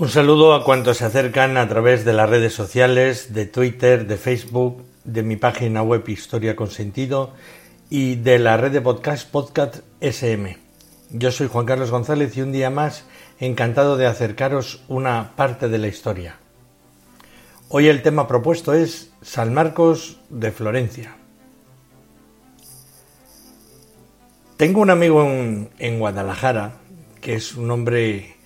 Un saludo a cuantos se acercan a través de las redes sociales, de Twitter, de Facebook, de mi página web Historia con Sentido y de la red de podcast Podcast SM. Yo soy Juan Carlos González y un día más encantado de acercaros una parte de la historia. Hoy el tema propuesto es San Marcos de Florencia. Tengo un amigo en, en Guadalajara que es un hombre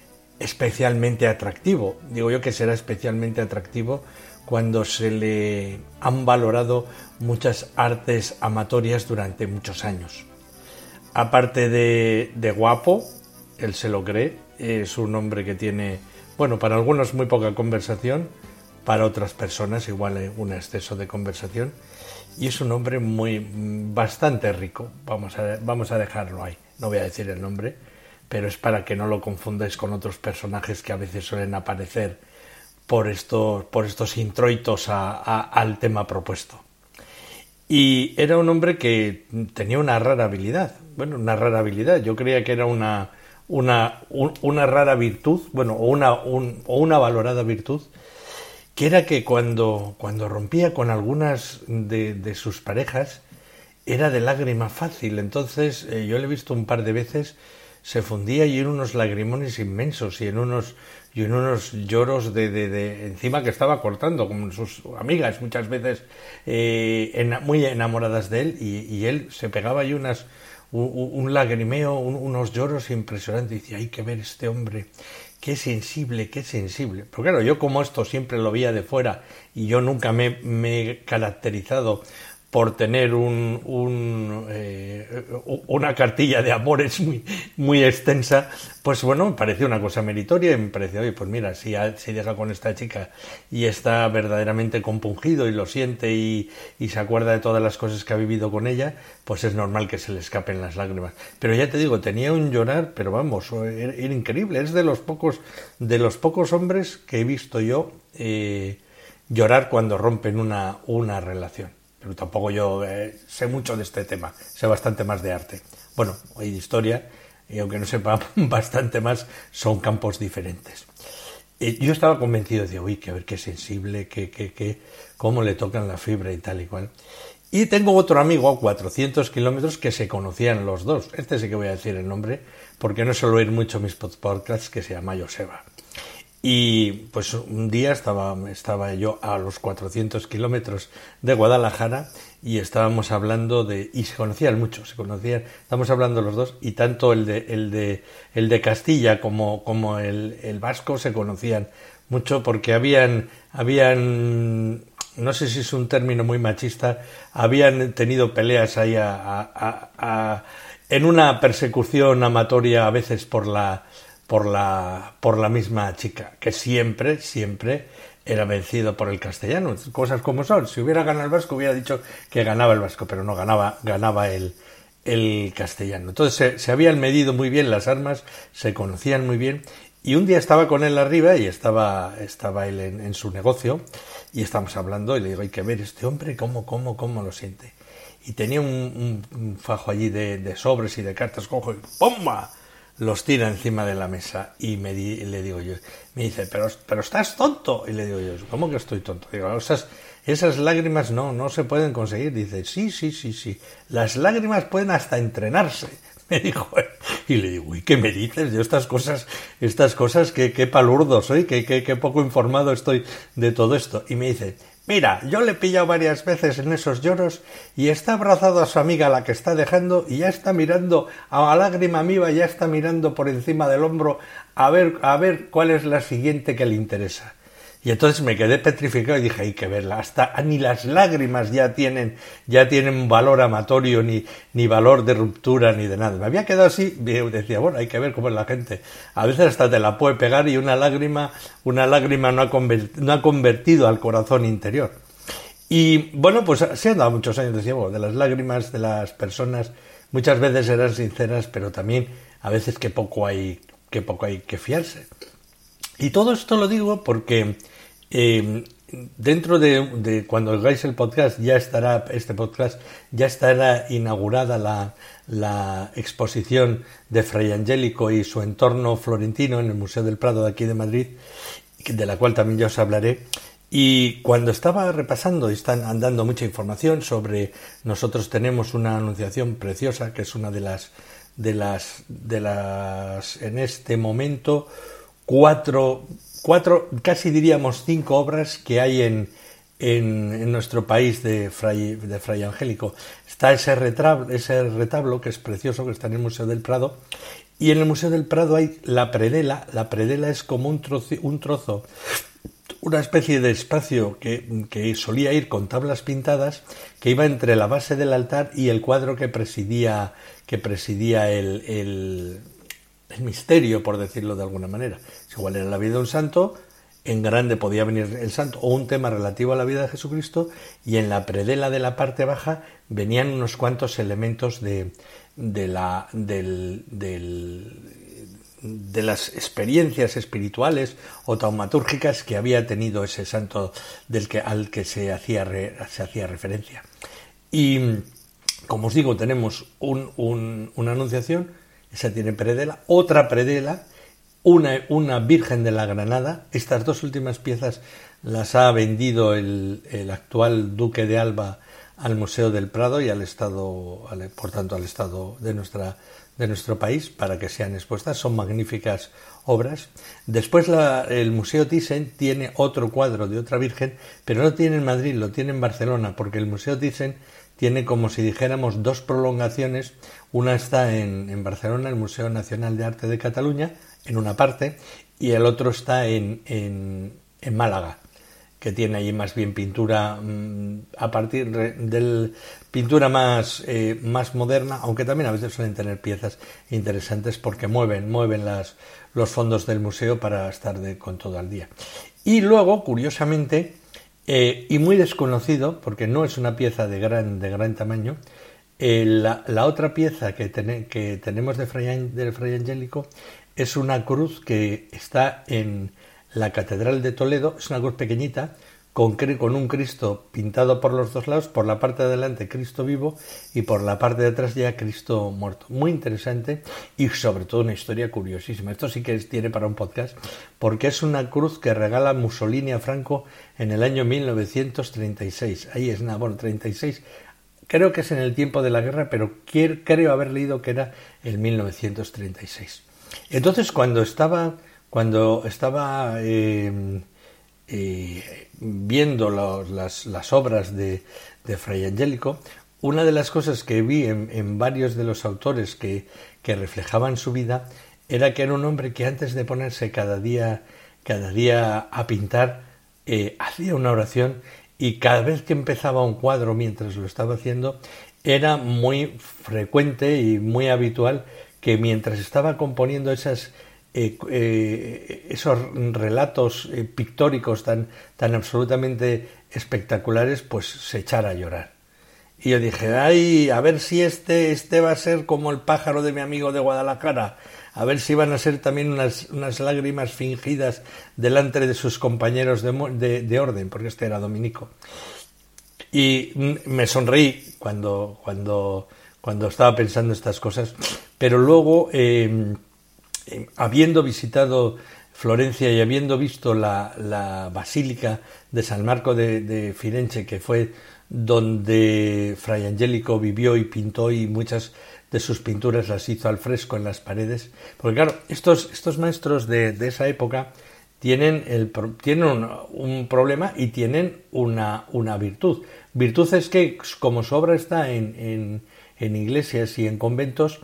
especialmente atractivo. Digo yo que será especialmente atractivo cuando se le han valorado muchas artes amatorias durante muchos años. Aparte de, guapo, él se lo cree, es un hombre que tiene, bueno, para algunos muy poca conversación, para otras personas igual hay un exceso de conversación, y es un hombre muy bastante rico, vamos vamos a dejarlo ahí, no voy a decir el nombre, pero es para que no lo confundáis con otros personajes que a veces suelen aparecer por estos, por estos introitos a- al tema propuesto. Y era un hombre que tenía una rara habilidad. Bueno, una rara habilidad. Yo creía que era una, una, un- una rara virtud, bueno, o una, un- o una valorada virtud, que era que cuando, cuando rompía con algunas de, de sus parejas, era de lágrima fácil. Entonces, eh, yo le he visto un par de veces, se fundía y en unos lagrimones inmensos y en unos, y en unos lloros de, de, encima que estaba cortando, como sus amigas muchas veces eh, muy enamoradas de él, y, y él se pegaba ahí unas, un, un lagrimeo, un- unos lloros impresionantes. Y decía, hay que ver este hombre, qué sensible, qué sensible. Pero claro, yo como esto siempre lo veía de fuera y yo nunca me, me he caracterizado por tener un, un, eh, una cartilla de amores muy, muy extensa, pues bueno, me pareció una cosa meritoria y me pareció, oye, pues mira, si se llega con esta chica y está verdaderamente compungido y lo siente y, se acuerda de todas las cosas que ha vivido con ella, pues es normal que se le escapen las lágrimas. Pero ya te digo, tenía un llorar, pero vamos, era, increíble, es de los pocos, de los pocos hombres que he visto yo eh, llorar cuando rompen una relación pero tampoco yo eh, sé mucho de este tema, sé bastante más de arte. Bueno, hoy de historia, y aunque no sepa bastante más, son campos diferentes. Yo estaba convencido de, uy, que a ver qué sensible, que, que, que, cómo le tocan la fibra y tal y cual. Y tengo otro amigo a 400 kilómetros que se conocían los dos. Este sí que voy a decir el nombre, porque no suelo oír mucho mis podcasts, que se llama Joseba. Y pues un día estaba, estaba yo a los 400 kilómetros de Guadalajara y estábamos hablando de, y se conocían mucho, se conocían, estamos hablando los dos, y tanto el de, el de, el de Castilla como, como el, el vasco se conocían mucho porque habían, habían, no sé si es un término muy machista, habían tenido peleas ahí a, a- a- a- en una persecución amatoria a veces por la, por la, por la misma chica, que siempre, siempre era vencido por el castellano. Cosas como son. Si hubiera ganado el vasco, hubiera dicho que ganaba el vasco, pero no ganaba, ganaba el, el castellano. Entonces se, se habían medido muy bien las armas, se conocían muy bien. Y un día estaba con él arriba y estaba, estaba él en, en su negocio y estábamos hablando y le digo, hay que ver este hombre cómo, cómo, cómo lo siente. Y tenía un, fajo allí de, sobres y de cartas, cojo y. los tira encima de la mesa y me di- le digo yo, me dice, pero, pero estás tonto. Y le digo yo, ¿cómo que estoy tonto? Digo, esas, esas lágrimas no, no se pueden conseguir. Dice, sí, sí, sí, sí, las lágrimas pueden hasta entrenarse. Me dijo, y le digo, uy, ¿qué me dices? Yo estas cosas, estas cosas, qué, qué palurdo soy, qué, qué, qué poco informado estoy de todo esto. Y me dice, Mira, yo le he pillado varias veces en esos lloros y está abrazado a su amiga la que está dejando y ya está mirando a lágrima viva, ya está mirando por encima del hombro a ver, a ver cuál es la siguiente que le interesa. Y entonces me quedé petrificado y dije, hay que verla. Hasta ni las lágrimas ya tienen, ya tienen valor amatorio, ni, ni valor de ruptura, ni de nada. Me había quedado así, decía, bueno, hay que ver cómo es la gente. A veces hasta te la puede pegar y una lágrima, una lágrima no ha, no ha convertido al corazón interior. Y bueno, pues se han dado muchos años, decía, de las lágrimas de las personas, muchas veces eran sinceras, pero también a veces que poco hay, que poco hay que fiarse. Y todo esto lo digo porque eh, dentro de, cuando hagáis el podcast ya estará este podcast ya estará inaugurada la, la, exposición de Fray Angélico y su entorno florentino en el Museo del Prado de aquí de Madrid de la cual también ya os hablaré. Y cuando estaba repasando y están andando mucha información sobre nosotros tenemos una anunciación preciosa que es una de las de las de las en este momento cuatro, cuatro, casi diríamos cinco obras que hay en, en, nuestro país de Fray, de Fray Angélico. Está ese retablo, ese retablo que es precioso, que está en el Museo del Prado, y en el Museo del Prado hay la predela. La predela es como un trozo, un trozo una especie de espacio que, que, solía ir con tablas pintadas que iba entre la base del altar y el cuadro que presidía, que presidía el, el, el misterio, por decirlo de alguna manera. Igual era la vida de un santo, en grande podía venir el santo o un tema relativo a la vida de Jesucristo y en la predela de la parte baja venían unos cuantos elementos de, de la del, de las experiencias espirituales o taumatúrgicas que había tenido ese santo del que, al que se hacía, se hacía referencia. Y como os digo, tenemos un, una anunciación esa tiene predela, otra predela, una, Virgen de la Granada. Estas dos últimas piezas las ha vendido el, el actual Duque de Alba al Museo del Prado y al Estado, por tanto al Estado de, nuestra, de nuestro país para que sean expuestas. Son magníficas obras. Después la, el Museo Thyssen tiene otro cuadro de otra Virgen, pero no tiene en Madrid, lo tiene en Barcelona, porque el Museo Thyssen tiene como si dijéramos dos prolongaciones. Una está en, en Barcelona, el Museo Nacional de Arte de Cataluña, en una parte, y el otro está en, en, en Málaga, que tiene allí más bien pintura mm, a partir del pintura más, eh, más moderna, aunque también a veces suelen tener piezas interesantes porque mueven, mueven las, los fondos del museo para estar de, con todo al día. Y luego, curiosamente, eh, y muy desconocido, porque no es una pieza de gran, de gran tamaño. Eh, la, otra pieza que, que tenemos de Fray, del Fray Angélico es una cruz que está en la Catedral de Toledo, es una cruz pequeñita, con, con, un Cristo pintado por los dos lados, por la parte de adelante Cristo vivo y por la parte de atrás ya Cristo muerto. Muy interesante y sobre todo una historia curiosísima. Esto sí que tiene para un podcast porque es una cruz que regala Mussolini a Franco en el año 1936. Ahí es nada, bueno, 36. Creo que es en el tiempo de la guerra, pero creo haber leído que era el 1936. Entonces, cuando estaba, cuando estaba eh, eh, viendo las, las, obras de, de, Fray Angélico, una de las cosas que vi en, varios de los autores que, que, reflejaban su vida era que era un hombre que antes de ponerse cada día, cada día a pintar, eh, hacía una oración y cada vez que empezaba un cuadro mientras lo estaba haciendo, era muy frecuente y muy habitual que mientras estaba componiendo esas eh, eh, esos relatos eh, pictóricos tan, tan absolutamente espectaculares, pues se echara a llorar. Y yo dije, ay, a ver si este, este va a ser como el pájaro de mi amigo de Guadalajara, a ver si van a ser también unas, unas lágrimas fingidas delante de sus compañeros de, de, orden, porque este era dominico. Y me sonreí cuando, cuando, cuando estaba pensando estas cosas, pero luego eh, habiendo visitado Florencia y habiendo visto la, Basílica de San Marco de, Firenze, que fue donde Fray Angélico vivió y pintó y muchas de sus pinturas las hizo al fresco en las paredes. Porque claro, estos, estos maestros de, esa época tienen, el, tienen un, problema y tienen una, una, virtud. Virtud es que como su obra está en, en iglesias y en conventos,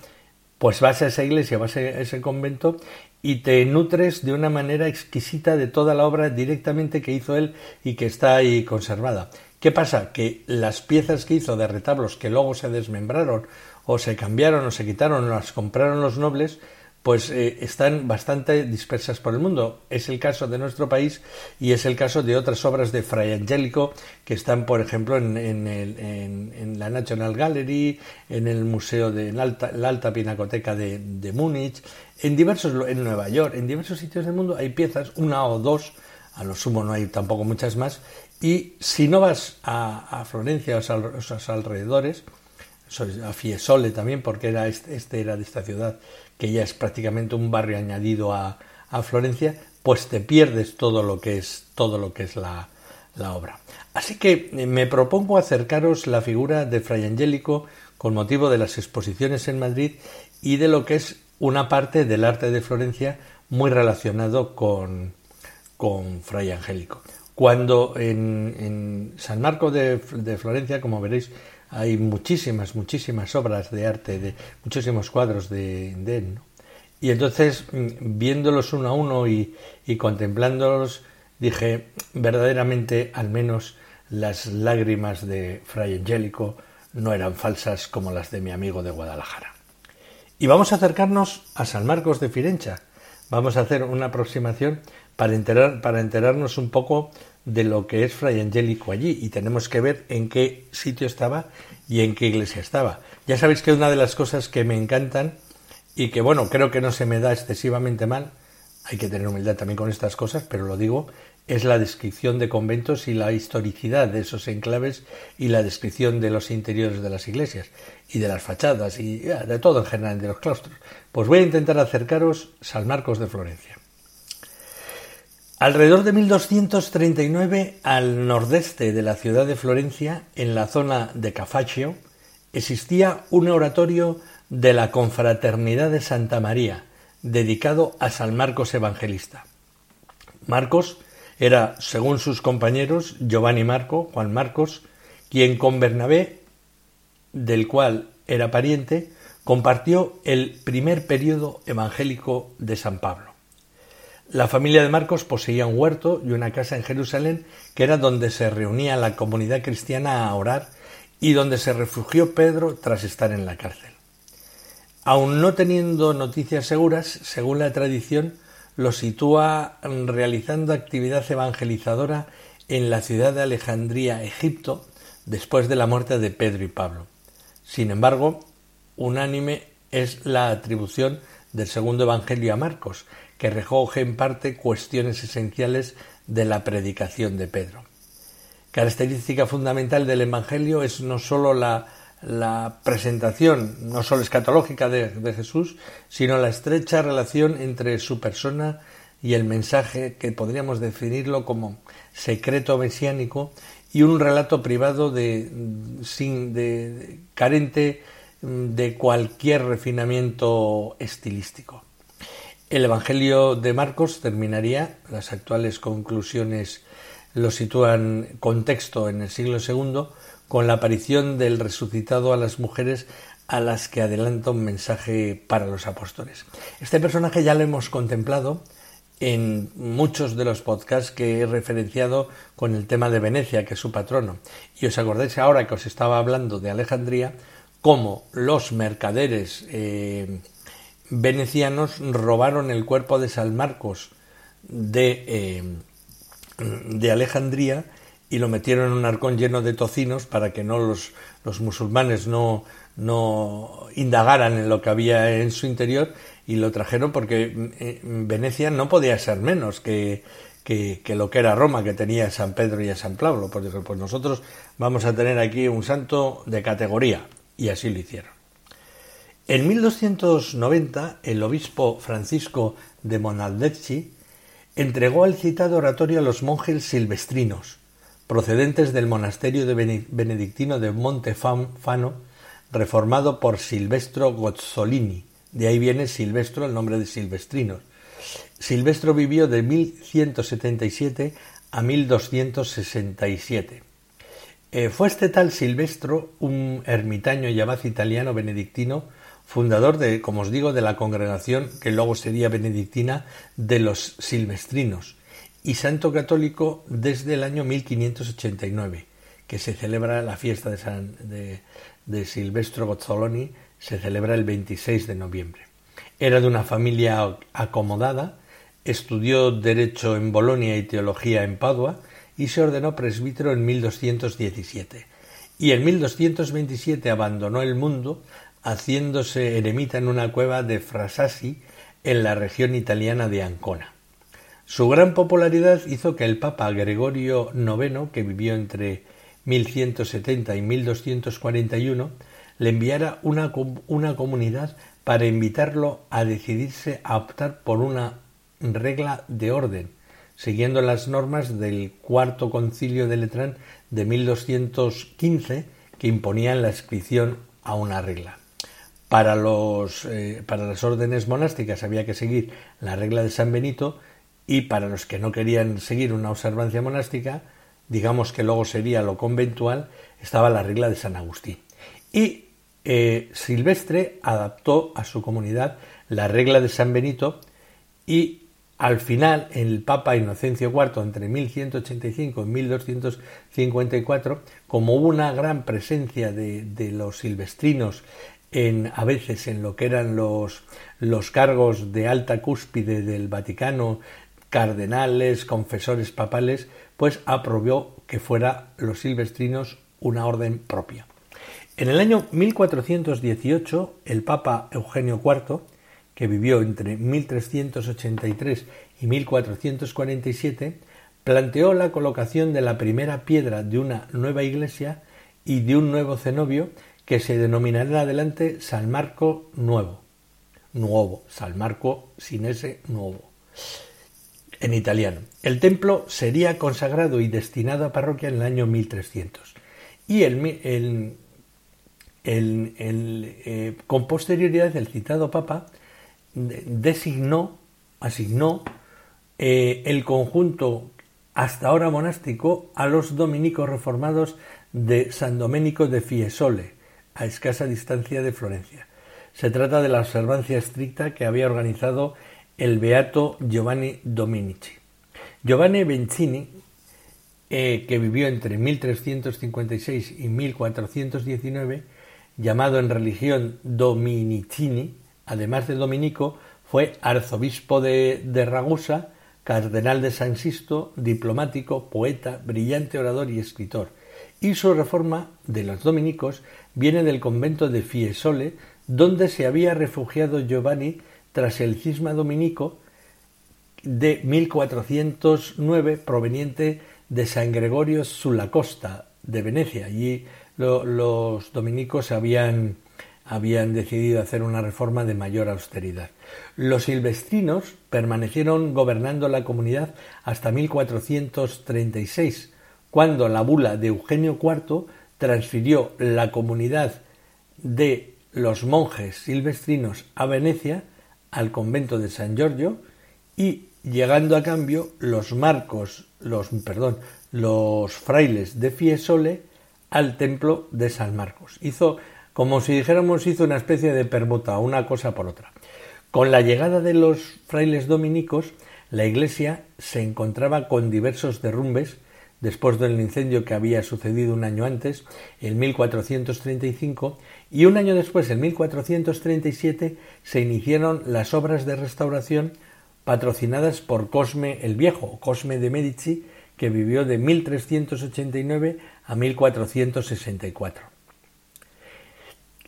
pues vas a esa iglesia, vas a ese convento y te nutres de una manera exquisita de toda la obra directamente que hizo él y que está ahí conservada. ¿Qué pasa? Que las piezas que hizo de retablos que luego se desmembraron o se cambiaron o se quitaron las compraron los nobles, pues eh, están bastante dispersas por el mundo. Es el caso de nuestro país y es el caso de otras obras de Fray Angélico que están, por ejemplo, en, la National Gallery, en el Museo de la Alta, Pinacoteca de, Múnich, en diversos, en Nueva York, en diversos sitios del mundo hay piezas, una o dos, a lo sumo no hay tampoco muchas más, y si no vas a, Florencia o a sus alrededores, a Fiesole también, porque era este, este, era de esta ciudad, que ya es prácticamente un barrio añadido a, Florencia, pues te pierdes todo lo que es, todo lo que es la, la obra. Así que eh, me propongo acercaros la figura de Fray Angélico con motivo de las exposiciones en Madrid y de lo que es una parte del arte de Florencia muy relacionado con, con Fray Angélico. Cuando en, San Marco de, Florencia, como veréis, hay muchísimas, muchísimas obras de arte, de muchísimos cuadros de, él. Y entonces, mm, viéndolos uno a uno y, contemplándolos, dije, verdaderamente, al menos las lágrimas de Fray Angélico no eran falsas como las de mi amigo de Guadalajara. Y vamos a acercarnos a San Marcos de Firencha. Vamos a hacer una aproximación para, enterar, para enterarnos un poco de lo que es Fray Angélico allí y tenemos que ver en qué sitio estaba y en qué iglesia estaba. Ya sabéis que una de las cosas que me encantan y que bueno, creo que no se me da excesivamente mal, hay que tener humildad también con estas cosas, pero lo digo, es la descripción de conventos y la historicidad de esos enclaves y la descripción de los interiores de las iglesias y de las fachadas y de todo en general de los claustros. Pues voy a intentar acercaros San Marcos de Florencia. Alrededor de 1239, al nordeste de la ciudad de Florencia, en la zona de Cafaccio, existía un oratorio de la Confraternidad de Santa María, dedicado a San Marcos Evangelista. Marcos era, según sus compañeros, Giovanni Marco, Juan Marcos, quien con Bernabé, del cual era pariente, compartió el primer periodo evangélico de San Pablo. La familia de Marcos poseía un huerto y una casa en Jerusalén que era donde se reunía la comunidad cristiana a orar y donde se refugió Pedro tras estar en la cárcel. Aun no teniendo noticias seguras, según la tradición, lo sitúa realizando actividad evangelizadora en la ciudad de Alejandría, Egipto, después de la muerte de Pedro y Pablo. Sin embargo, unánime es la atribución del segundo Evangelio a Marcos, que recoge en parte cuestiones esenciales de la predicación de Pedro. Característica fundamental del Evangelio es no sólo la, presentación, no sólo escatológica de, Jesús, sino la estrecha relación entre su persona y el mensaje que podríamos definirlo como secreto mesiánico y un relato privado de, carente de cualquier refinamiento estilístico. El Evangelio de Marcos terminaría, las actuales conclusiones lo sitúan contexto en el siglo II, con la aparición del resucitado a las mujeres a las que adelanta un mensaje para los apóstoles. Este personaje ya lo hemos contemplado en muchos de los podcasts que he referenciado con el tema de Venecia, que es su patrono. Y os acordáis ahora que os estaba hablando de Alejandría, cómo los mercaderes eh, venecianos robaron el cuerpo de San Marcos de, eh, de Alejandría y lo metieron en un arcón lleno de tocinos para que no los, los musulmanes no, no indagaran en lo que había en su interior y lo trajeron porque eh, Venecia no podía ser menos que, que, lo que era Roma, que tenía a San Pedro y a San Pablo. Pues, pues nosotros vamos a tener aquí un santo de categoría. Y así lo hicieron. En 1290, el obispo Francisco de Monaldecchi entregó el citado oratorio a los monjes silvestrinos, procedentes del monasterio de benedictino de Montefano, reformado por Silvestro Gozzolini. De ahí viene Silvestro, el nombre de Silvestrinos. Silvestro vivió de 1177 a 1267. Eh, fue este tal Silvestro, un ermitaño y abad italiano benedictino, fundador de, como os digo, de la congregación que luego sería benedictina de los silvestrinos y santo católico desde el año 1589, que se celebra la fiesta de, San, de, Silvestro Gozzoloni, se celebra el 26 de noviembre. Era de una familia acomodada, estudió Derecho en Bolonia y Teología en Padua y se ordenó presbítero en 1217. Y en 1227 abandonó el mundo haciéndose eremita en una cueva de Frasasi en la región italiana de Ancona. Su gran popularidad hizo que el Papa Gregorio IX, que vivió entre 1170 y 1241, le enviara una, una comunidad para invitarlo a decidirse a optar por una regla de orden, siguiendo las normas del Cuarto Concilio de Letrán de 1215 que imponían la inscripción a una regla. Para, los, eh, para las órdenes monásticas había que seguir la regla de San Benito y para los que no querían seguir una observancia monástica, digamos que luego sería lo conventual, estaba la regla de San Agustín. Y eh, Silvestre adaptó a su comunidad la regla de San Benito y al final el Papa Inocencio IV entre 1185 y 1254, como hubo una gran presencia de, los silvestrinos en, a veces en lo que eran los, los cargos de alta cúspide del Vaticano, cardenales, confesores papales, pues aprobó que fuera los silvestrinos una orden propia. En el año 1418, el Papa Eugenio IV, que vivió entre 1383 y 1447, planteó la colocación de la primera piedra de una nueva iglesia y de un nuevo cenobio que se denominará adelante San Marco Nuevo. Nuevo, San Marco sin ese nuevo. En italiano. El templo sería consagrado y destinado a parroquia en el año 1300. Y el, eh, con posterioridad el citado Papa designó, asignó eh, el conjunto hasta ahora monástico a los dominicos reformados de San Domenico de Fiesole, a escasa distancia de Florencia. Se trata de la observancia estricta que había organizado el beato Giovanni Dominici. Giovanni Bencini, eh, que vivió entre 1356 y 1419, llamado en religión Dominicini, además de dominico, fue arzobispo de, de Ragusa, cardenal de San Sisto, diplomático, poeta, brillante orador y escritor. Y su reforma de los dominicos viene del convento de Fiesole, donde se había refugiado Giovanni tras el cisma dominico de 1409 proveniente de San Gregorio sulla Costa de Venecia. Allí los dominicos habían, habían decidido hacer una reforma de mayor austeridad. Los silvestrinos permanecieron gobernando la comunidad hasta 1436, cuando la bula de Eugenio IV transfirió la comunidad de los monjes silvestrinos a Venecia, al convento de San Giorgio, y llegando a cambio los marcos, los perdón, los frailes de Fiesole al templo de San Marcos. Hizo, como si dijéramos, hizo una especie de permuta, una cosa por otra. Con la llegada de los frailes dominicos, la iglesia se encontraba con diversos derrumbes después del incendio que había sucedido un año antes, en 1435, y un año después, en 1437, se iniciaron las obras de restauración patrocinadas por Cosme el Viejo, Cosme de Medici, que vivió de 1389 a 1464.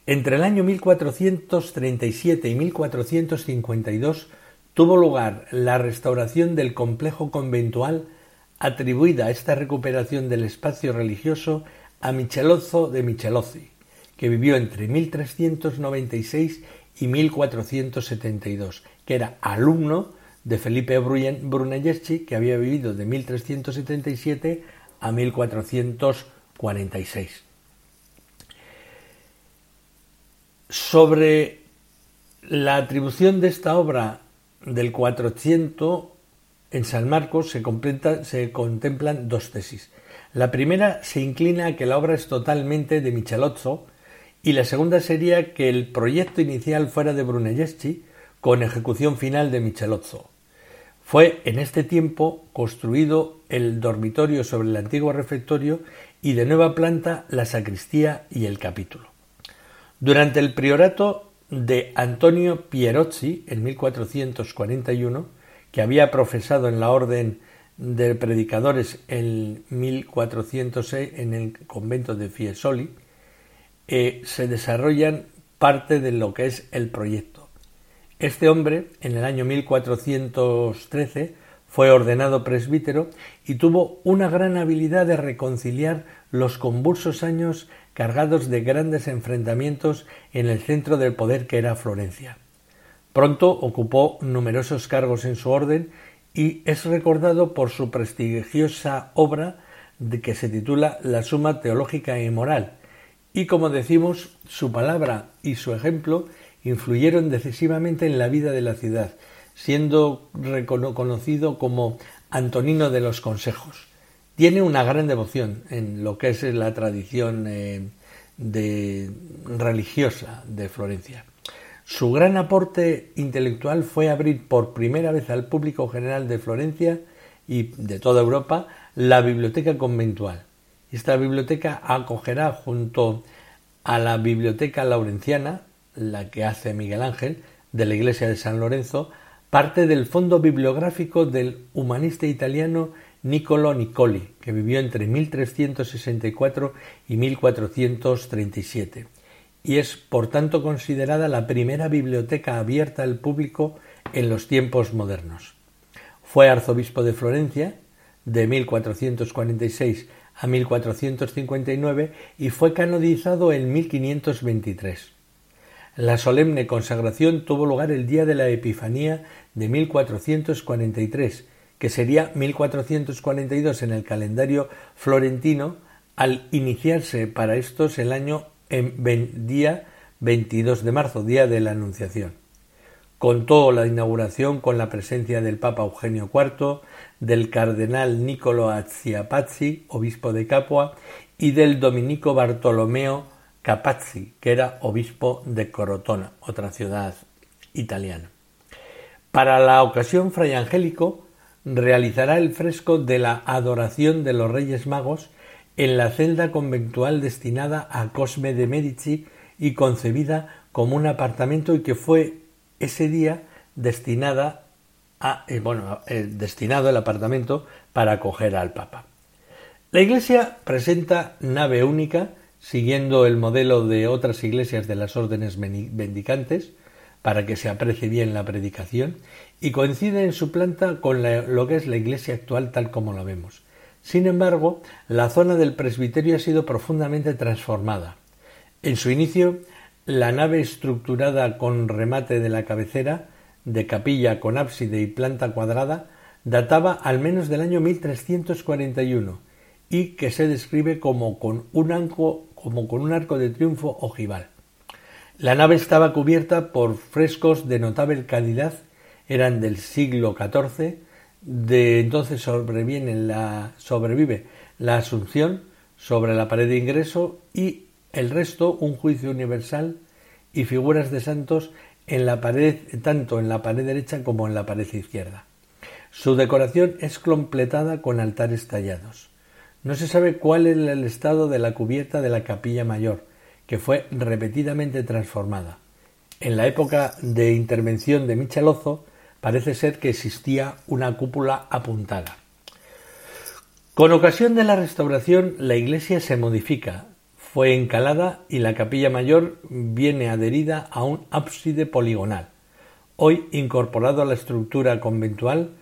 Entre el año 1437 y 1452 tuvo lugar la restauración del complejo conventual atribuida a esta recuperación del espacio religioso a Michelozzo de Michelozzi, que vivió entre 1396 y 1472, que era alumno de Felipe Brunelleschi, que había vivido de 1377 a 1446. Sobre la atribución de esta obra del 400 en San Marcos se, contemplan dos tesis. La primera se inclina a que la obra es totalmente de Michelozzo y la segunda sería que el proyecto inicial fuera de Brunelleschi con ejecución final de Michelozzo. Fue en este tiempo construido el dormitorio sobre el antiguo refectorio y de nueva planta la sacristía y el capítulo. Durante el priorato de Antonio Pierozzi en 1441, que había profesado en la orden de predicadores en 1406 en el convento de Fiesoli, eh, se desarrollan parte de lo que es el proyecto. Este hombre, en el año 1413, fue ordenado presbítero y tuvo una gran habilidad de reconciliar los convulsos años cargados de grandes enfrentamientos en el centro del poder que era Florencia. Pronto ocupó numerosos cargos en su orden y es recordado por su prestigiosa obra que se titula La Suma Teológica y Moral, y como decimos, su palabra y su ejemplo influyeron decisivamente en la vida de la ciudad, siendo reconocido como Antonino de los Consejos. Tiene una gran devoción en lo que es la tradición eh, religiosa de Florencia. Su gran aporte intelectual fue abrir por primera vez al público general de Florencia y de toda Europa la biblioteca conventual. Esta biblioteca acogerá junto a la Biblioteca Laurenciana, la que hace Miguel Ángel, de la Iglesia de San Lorenzo, parte del fondo bibliográfico del humanista italiano Niccolo Niccoli, que vivió entre 1364 y 1437, y es por tanto considerada la primera biblioteca abierta al público en los tiempos modernos. Fue arzobispo de Florencia de 1446 a 1459 y fue canonizado en 1523. La solemne consagración tuvo lugar el día de la Epifanía de 1443, que sería 1442 en el calendario florentino, al iniciarse para estos el año en día 22 de marzo, día de la Anunciación. Contó la inauguración con la presencia del Papa Eugenio IV, del cardenal Niccolo Azziapazzi, obispo de Capua, y del dominico Bartolomeo Capazzi, que era obispo de Corotona, otra ciudad italiana. Para la ocasión, Fray Angélico realizará el fresco de la adoración de los Reyes Magos en la celda conventual destinada a Cosme de Medici y concebida como un apartamento y que fue ese día destinada a, eh, bueno, eh, destinado el apartamento para acoger al Papa. La iglesia presenta nave única, siguiendo el modelo de otras iglesias de las órdenes mendicantes, para que se aprecie bien la predicación, y coincide en su planta con lo que es la iglesia actual tal como la vemos. Sin embargo, la zona del presbiterio ha sido profundamente transformada. En su inicio, la nave estructurada con remate de la cabecera, de capilla con ábside y planta cuadrada, databa al menos del año 1341 y que se describe como con un arco, como con un arco de triunfo ojival. La nave estaba cubierta por frescos de notable calidad, eran del siglo XIV, de entonces la, sobrevive la Asunción sobre la pared de ingreso y el resto un juicio universal y figuras de santos en la pared, tanto en la pared derecha como en la pared izquierda. Su decoración es completada con altares tallados. No se sabe cuál es el estado de la cubierta de la capilla mayor, que fue repetidamente transformada. En la época de intervención de Michelozzo parece ser que existía una cúpula apuntada. Con ocasión de la restauración, la iglesia se modifica, fue encalada y la capilla mayor viene adherida a un ábside poligonal, hoy incorporado a la estructura conventual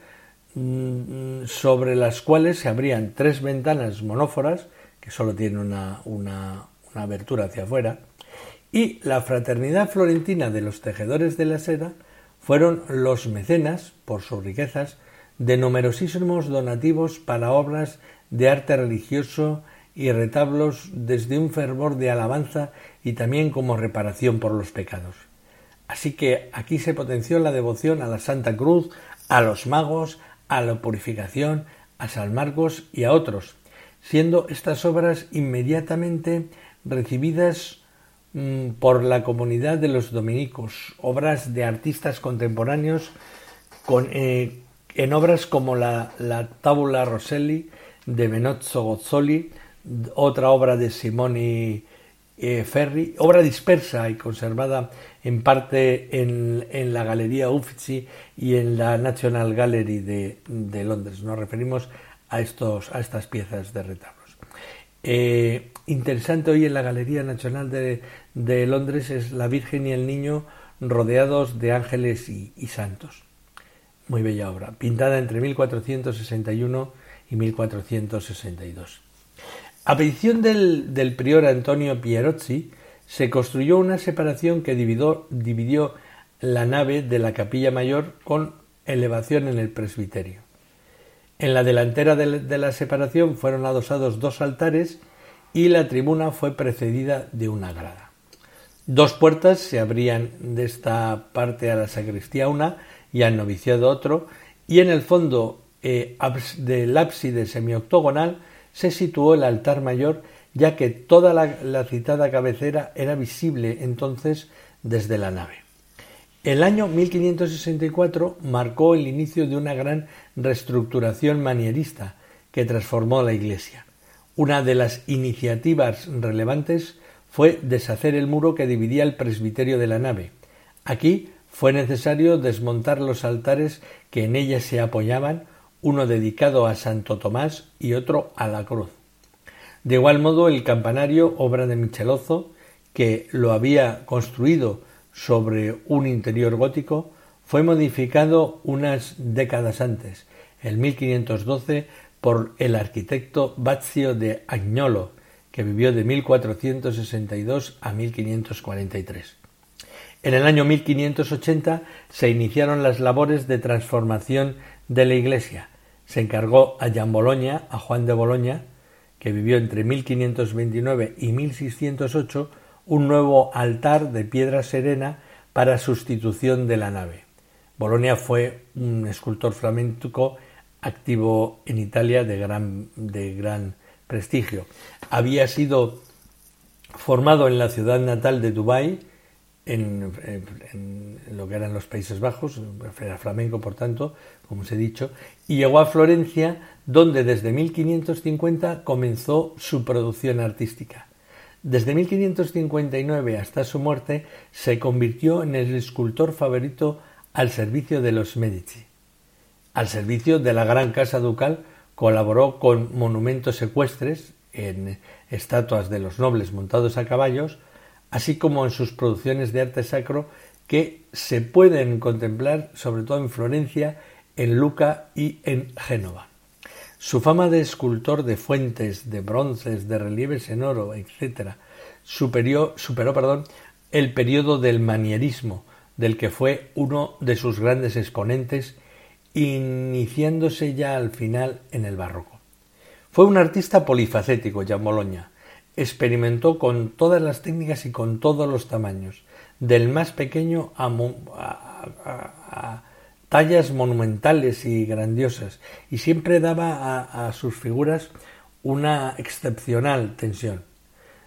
mm, sobre las cuales se abrían tres ventanas monóforas, que solo tienen una, una abertura hacia afuera, y la fraternidad florentina de los tejedores de la seda fueron los mecenas, por sus riquezas, de numerosísimos donativos para obras de arte religioso y retablos desde un fervor de alabanza y también como reparación por los pecados. Así que aquí se potenció la devoción a la Santa Cruz, a los magos, a la purificación, a San Marcos y a otros, siendo estas obras inmediatamente recibidas por la comunidad de los dominicos, obras de artistas contemporáneos eh, en obras como la, la Tabula Rosselli de Benozzo Gozzoli, otra obra de Simoni eh, Ferri, obra dispersa y conservada en parte en, la Galería Uffizi y en la National Gallery de, Londres. Nos referimos a, estos, a estas piezas de retablos. Eh, interesante hoy en la Galería Nacional de, Londres es la Virgen y el Niño rodeados de ángeles y, santos. Muy bella obra, pintada entre 1461 y 1462. A petición del, prior Antonio Pierozzi, se construyó una separación que dividió, la nave de la capilla mayor con elevación en el presbiterio. En la delantera de la separación fueron adosados dos altares y la tribuna fue precedida de una grada. Dos puertas se abrían de esta parte a la sacristía una y al noviciado otro, y en el fondo eh, del ábside semioctogonal se situó el altar mayor, ya que toda la, citada cabecera era visible entonces desde la nave. El año 1564 marcó el inicio de una gran reestructuración manierista que transformó la iglesia. Una de las iniciativas relevantes fue deshacer el muro que dividía el presbiterio de la nave. Aquí fue necesario desmontar los altares que en ella se apoyaban, uno dedicado a Santo Tomás y otro a la cruz. De igual modo, el campanario, obra de Michelozzo, que lo había construido sobre un interior gótico, fue modificado unas décadas antes, en 1512, por el arquitecto Bazio de Agnolo, que vivió de 1462 a 1543. En el año 1580 se iniciaron las labores de transformación de la Iglesia. Se encargó a Jan Bologna, a Juan de Boloña, que vivió entre 1529 y 1608, un nuevo altar de piedra serena para sustitución de la nave. Bolonia fue un escultor flamenco activo en Italia de gran, prestigio. Había sido formado en la ciudad natal de Dubái en, lo que eran los Países Bajos, era flamenco por tanto, como os he dicho, y llegó a Florencia, donde desde 1550 comenzó su producción artística. Desde 1559 hasta su muerte se convirtió en el escultor favorito al servicio de los Medici. Al servicio de la Gran Casa Ducal colaboró con monumentos ecuestres en estatuas de los nobles montados a caballos, así como en sus producciones de arte sacro que se pueden contemplar sobre todo en Florencia, en Luca y en Génova. Su fama de escultor de fuentes, de bronces, de relieves en oro, etc., superó, el periodo del manierismo, del que fue uno de sus grandes exponentes, iniciándose ya al final en el barroco. Fue un artista polifacético, ya Bologna, experimentó con todas las técnicas y con todos los tamaños, del más pequeño a, tallas monumentales y grandiosas, y siempre daba a, sus figuras una excepcional tensión.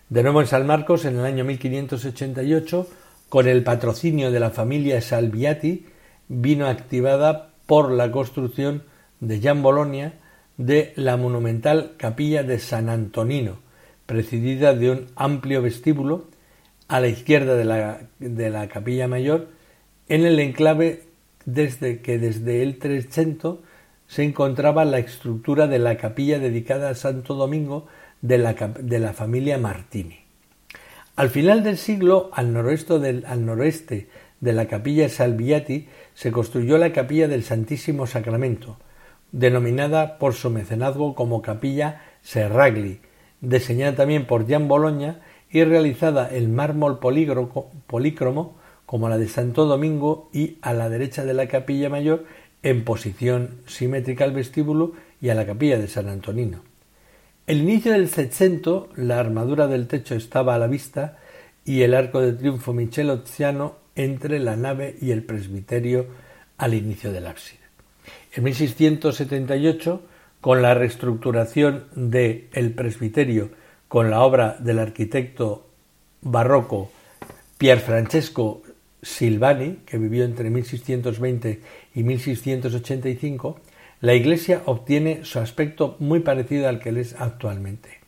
De nuevo en San Marcos, en el año 1588, con el patrocinio de la familia Salviati, vino activada por la construcción de Gian Bologna de la monumental capilla de San Antonino, presidida de un amplio vestíbulo a la izquierda de la, de la capilla mayor, en el enclave desde que desde el Trecento se encontraba la estructura de la capilla dedicada a Santo Domingo de la, de la familia Martini. Al final del siglo, al noroeste, del, al noroeste de la capilla Salviati, se construyó la capilla del Santísimo Sacramento, denominada por su mecenazgo como capilla Serragli, diseñada también por Jan Bologna y realizada en mármol polícromo como la de Santo Domingo y a la derecha de la capilla mayor en posición simétrica al vestíbulo y a la capilla de San Antonino. El inicio del Seicento, la armadura del techo estaba a la vista y el arco de triunfo michelozziano entre la nave y el presbiterio al inicio del ábside. En 1678 con la reestructuración del el presbiterio con la obra del arquitecto barroco Pier Francesco Silvani, que vivió entre 1620 y 1685, la iglesia obtiene su aspecto muy parecido al que es actualmente.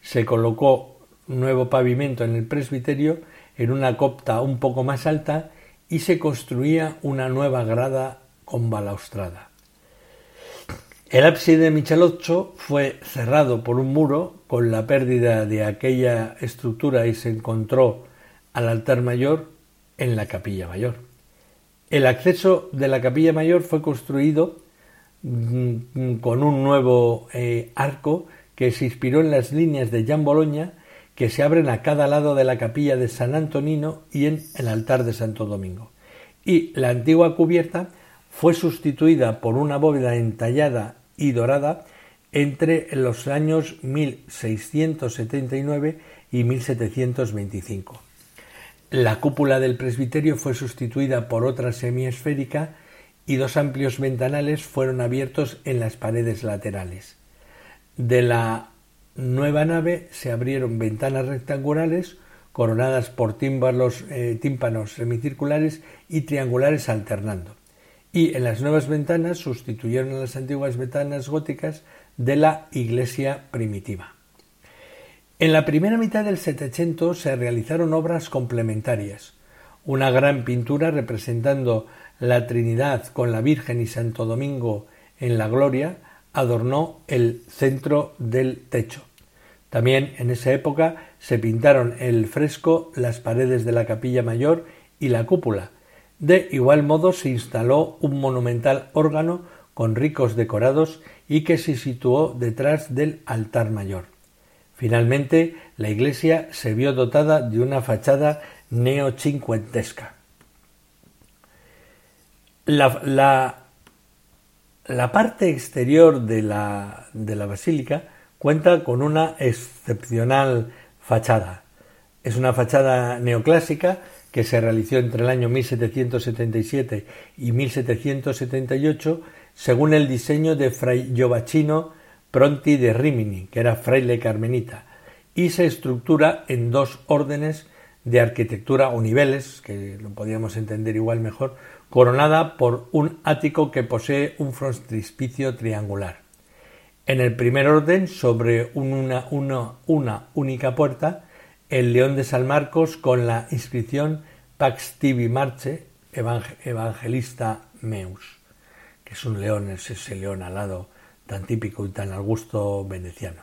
Se colocó nuevo pavimento en el presbiterio en una copta un poco más alta y se construía una nueva grada con balaustrada. El ábside de fue cerrado por un muro con la pérdida de aquella estructura y se encontró al altar mayor en la capilla mayor. El acceso de la capilla mayor fue construido mm, con un nuevo eh, arco que se inspiró en las líneas de Jan Bologna que se abren a cada lado de la capilla de San Antonino y en el altar de Santo Domingo. Y la antigua cubierta fue sustituida por una bóveda entallada y dorada entre los años 1679 y 1725. La cúpula del presbiterio fue sustituida por otra semiesférica y dos amplios ventanales fueron abiertos en las paredes laterales. De la nueva nave se abrieron ventanas rectangulares coronadas por eh, tímpanos semicirculares y triangulares alternando y en las nuevas ventanas sustituyeron a las antiguas ventanas góticas de la iglesia primitiva. En la primera mitad del Setecento se realizaron obras complementarias. Una gran pintura representando la Trinidad con la Virgen y Santo Domingo en la gloria adornó el centro del techo. También en esa época se pintaron el fresco las paredes de la capilla mayor y la cúpula, de igual modo se instaló un monumental órgano con ricos decorados y que se situó detrás del altar mayor. Finalmente, la iglesia se vio dotada de una fachada neocincuentesca. La, la, parte exterior de la, de la basílica cuenta con una excepcional fachada. Es una fachada neoclásica que se realizó entre el año 1777 y 1778 según el diseño de Fray Giovacchino Pronti de Rimini, que era fraile carmenita, y se estructura en dos órdenes de arquitectura o niveles, que lo podíamos entender igual mejor, coronada por un ático que posee un frontispicio triangular. En el primer orden, sobre una, una, única puerta, el león de San Marcos con la inscripción Pax tibi marche, evangelista meus, que es un león, es ese león alado tan típico y tan al gusto veneciano.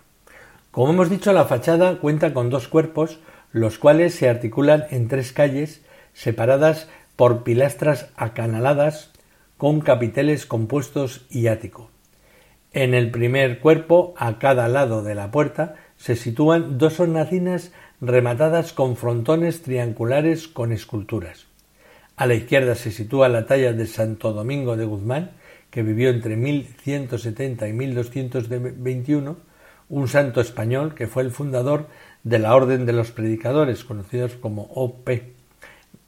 Como hemos dicho, la fachada cuenta con dos cuerpos, los cuales se articulan en tres calles separadas por pilastras acanaladas con capiteles compuestos y ático. En el primer cuerpo, a cada lado de la puerta, se sitúan dos hornacinas rematadas con frontones triangulares con esculturas. A la izquierda se sitúa la talla de Santo Domingo de Guzmán, que vivió entre 1170 y 1221, un santo español que fue el fundador de la Orden de los Predicadores, conocidos como OP,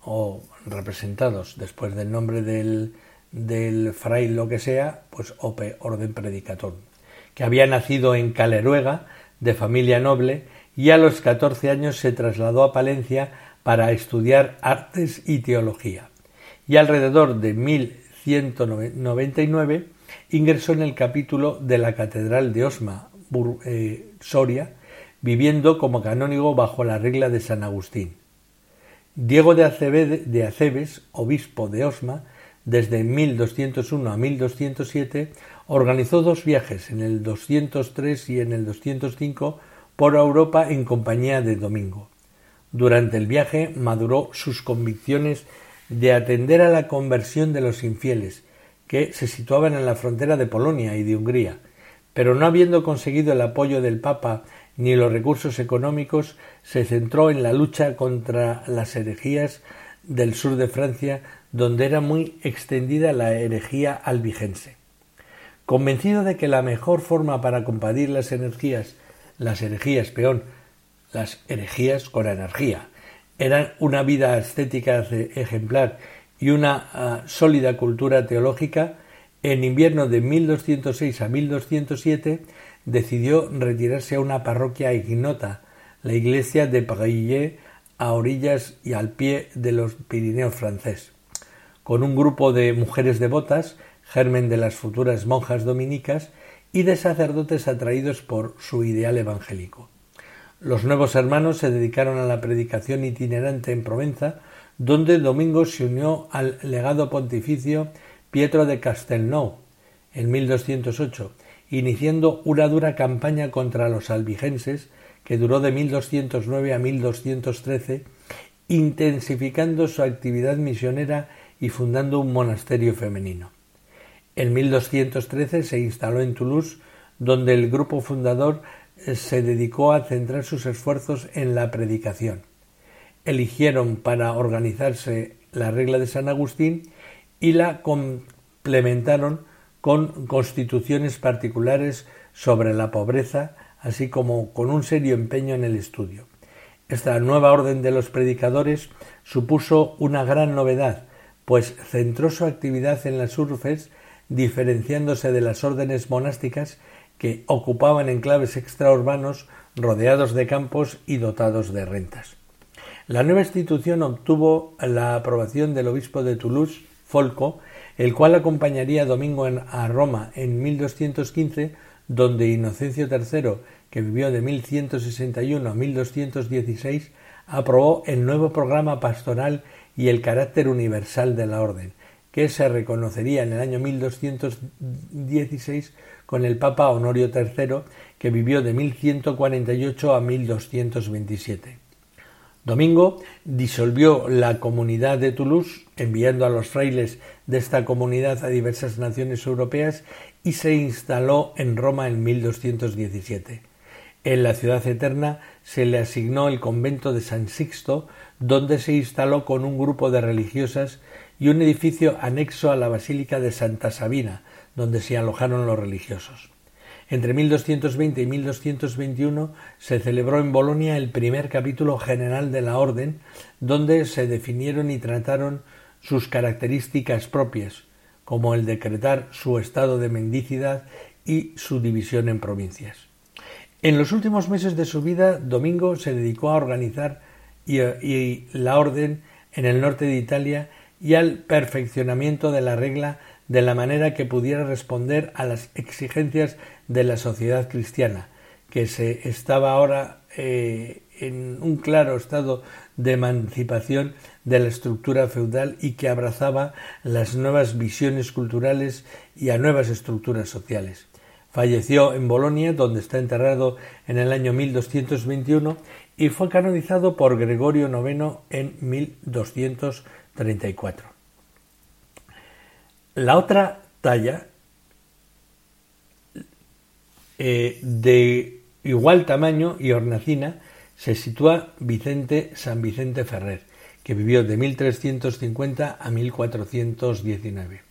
o representados después del nombre del, del fray lo que sea, pues OP, Orden Predicator, que había nacido en Caleruega, de familia noble, y a los 14 años se trasladó a Palencia para estudiar artes y teología. Y alrededor de 1199 ingresó en el capítulo de la Catedral de Osma, eh, Soria, viviendo como canónigo bajo la regla de San Agustín. Diego de, de Acebes, obispo de Osma, desde 1201 a 1207, organizó dos viajes, en el 203 y en el 205, por Europa en compañía de Domingo. Durante el viaje maduró sus convicciones de atender a la conversión de los infieles, que se situaban en la frontera de Polonia y de Hungría, pero no habiendo conseguido el apoyo del Papa ni los recursos económicos, se centró en la lucha contra las herejías del sur de Francia, donde era muy extendida la herejía albigense. Convencido de que la mejor forma para combatir las energías las herejías, peón, las herejías con energía. Eran una vida estética ejemplar y una ah, sólida cultura teológica. En invierno de 1206 a 1207 decidió retirarse a una parroquia ignota, la iglesia de Parillet, a orillas y al pie de los Pirineos francés, con un grupo de mujeres devotas, germen de las futuras monjas dominicas, y de sacerdotes atraídos por su ideal evangélico. Los nuevos hermanos se dedicaron a la predicación itinerante en Provenza, donde Domingo se unió al legado pontificio Pietro de Castelnau en 1208, iniciando una dura campaña contra los albigenses que duró de 1209 a 1213, intensificando su actividad misionera y fundando un monasterio femenino. En 1213 se instaló en Toulouse, donde el grupo fundador se dedicó a centrar sus esfuerzos en la predicación. Eligieron para organizarse la regla de San Agustín y la complementaron con constituciones particulares sobre la pobreza, así como con un serio empeño en el estudio. Esta nueva orden de los predicadores supuso una gran novedad, pues centró su actividad en las urbes, diferenciándose de las órdenes monásticas que ocupaban enclaves extraurbanos rodeados de campos y dotados de rentas. La nueva institución obtuvo la aprobación del obispo de Toulouse, Folco, el cual acompañaría a Domingo a Roma en 1215, donde Inocencio III, que vivió de 1161 a 1216, aprobó el nuevo programa pastoral y el carácter universal de la orden, que se reconocería en el año 1216 con el Papa Honorio III, que vivió de 1148 a 1227. Domingo disolvió la comunidad de Toulouse, enviando a los frailes de esta comunidad a diversas naciones europeas y se instaló en Roma en 1217. En la ciudad eterna se le asignó el convento de San Sixto, donde se instaló con un grupo de religiosas y un edificio anexo a la Basílica de Santa Sabina, donde se alojaron los religiosos. Entre 1220 y 1221 se celebró en Bolonia el primer capítulo general de la Orden, donde se definieron y trataron sus características propias, como el decretar su estado de mendicidad y su división en provincias. En los últimos meses de su vida, Domingo se dedicó a organizar y, y la orden en el norte de Italia y al perfeccionamiento de la regla de la manera que pudiera responder a las exigencias de la sociedad cristiana, que se estaba ahora eh, en un claro estado de emancipación de la estructura feudal y que abrazaba las nuevas visiones culturales y a nuevas estructuras sociales. Falleció en Bolonia, donde está enterrado en el año 1221, y fue canonizado por Gregorio IX en 1234. La otra talla, eh, de igual tamaño y hornacina, se sitúa Vicente San Vicente Ferrer, que vivió de 1350 a 1419.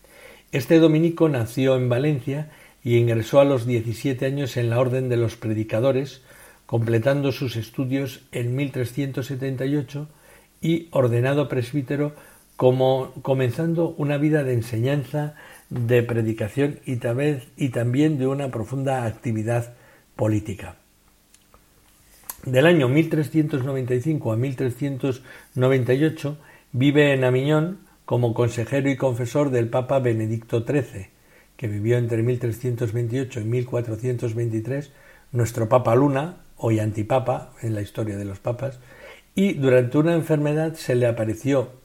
Este dominico nació en Valencia y ingresó a los 17 años en la Orden de los Predicadores, completando sus estudios en 1378 y ordenado presbítero como comenzando una vida de enseñanza, de predicación y, y también de una profunda actividad política. Del año 1395 a 1398 vive en Amiñón como consejero y confesor del Papa Benedicto XIII, que vivió entre 1328 y 1423, nuestro Papa Luna, hoy antipapa en la historia de los papas, y durante una enfermedad se le apareció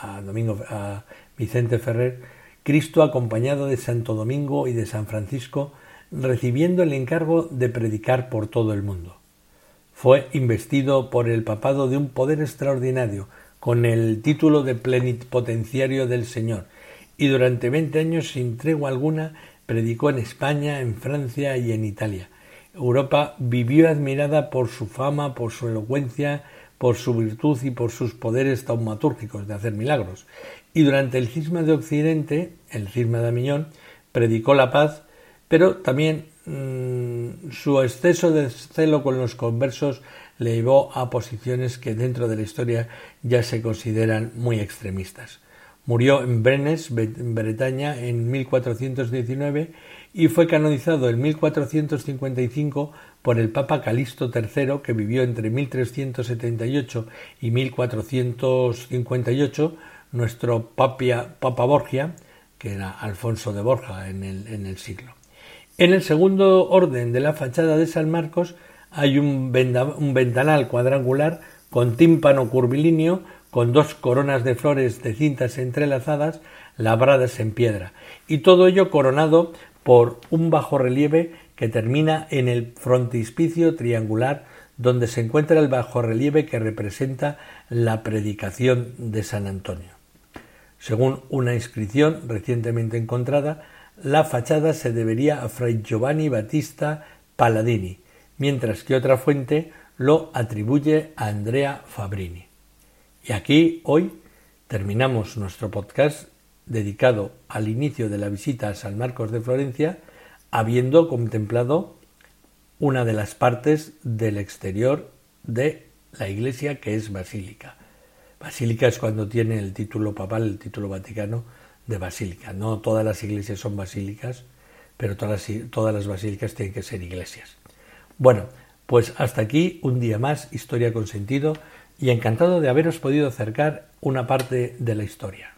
a, Domingo, a Vicente Ferrer, Cristo acompañado de Santo Domingo y de San Francisco, recibiendo el encargo de predicar por todo el mundo. Fue investido por el papado de un poder extraordinario, con el título de plenipotenciario del Señor, y durante veinte años sin tregua alguna predicó en España, en Francia y en Italia. Europa vivió admirada por su fama, por su elocuencia, por su virtud y por sus poderes taumatúrgicos de hacer milagros. Y durante el cisma de Occidente, el cisma de Amiñón, predicó la paz, pero también mm, su exceso de celo con los conversos le llevó a posiciones que dentro de la historia ya se consideran muy extremistas. Murió en Brenes, Bretaña, en 1419 y fue canonizado en 1455 por el Papa Calixto III, que vivió entre 1378 y 1458, nuestro Papa Borgia, que era Alfonso de Borja en el, siglo. En el segundo orden de la fachada de San Marcos hay un, un ventanal cuadrangular con tímpano curvilíneo, con dos coronas de flores de cintas entrelazadas labradas en piedra, y todo ello coronado por un bajo relieve que termina en el frontispicio triangular donde se encuentra el bajo relieve que representa la predicación de San Antonio. Según una inscripción recientemente encontrada, la fachada se debería a Fray Giovanni Battista Palladini, mientras que otra fuente lo atribuye a Andrea Fabrini. Y aquí, hoy, terminamos nuestro podcast dedicado al inicio de la visita a San Marcos de Florencia, habiendo contemplado una de las partes del exterior de la iglesia que es basílica. Basílica es cuando tiene el título papal, el título vaticano de basílica. No todas las iglesias son basílicas, pero todas las, todas las basílicas tienen que ser iglesias. Bueno, pues hasta aquí un día más, Historia con Sentido, y encantado de haberos podido acercar una parte de la historia.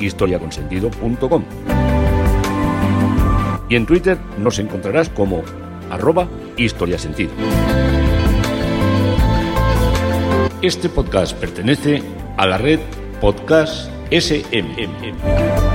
historiaconsentido.com. Y en Twitter nos encontrarás como arroba historiasentido. Este podcast pertenece a la red Podcast SMM.